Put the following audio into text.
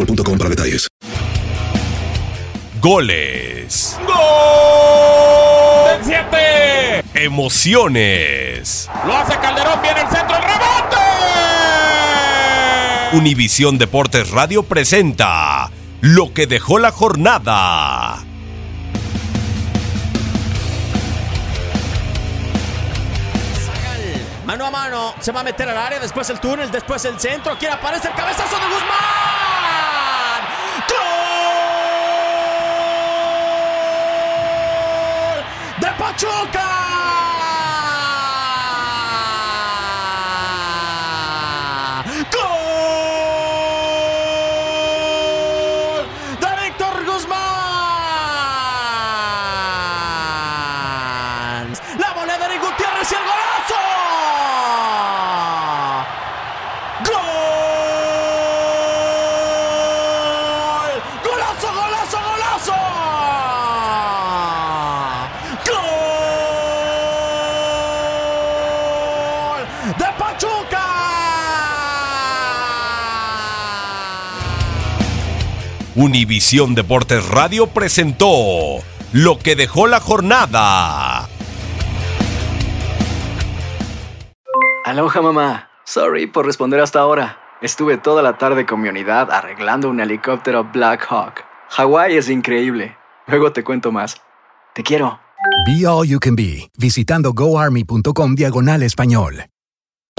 boostmobile.com para detalles. Goles. ¡Gol! ¡Siete! Emociones. Lo hace Calderón, viene el centro, el rebote. Univisión Deportes Radio presenta lo que dejó la jornada. Mano a mano, se va a meter al área, después el túnel, después el centro. Aquí aparece el cabezazo de Guzmán. Pachuca! ¡De Pachuca! Univisión Deportes Radio presentó lo que dejó la jornada. Aloha mamá. Sorry por responder hasta ahora. Estuve toda la tarde con mi unidad arreglando un helicóptero Black Hawk. Hawái es increíble. Luego te cuento más. Te quiero. Be All You Can Be, visitando goarmy.com diagonal español.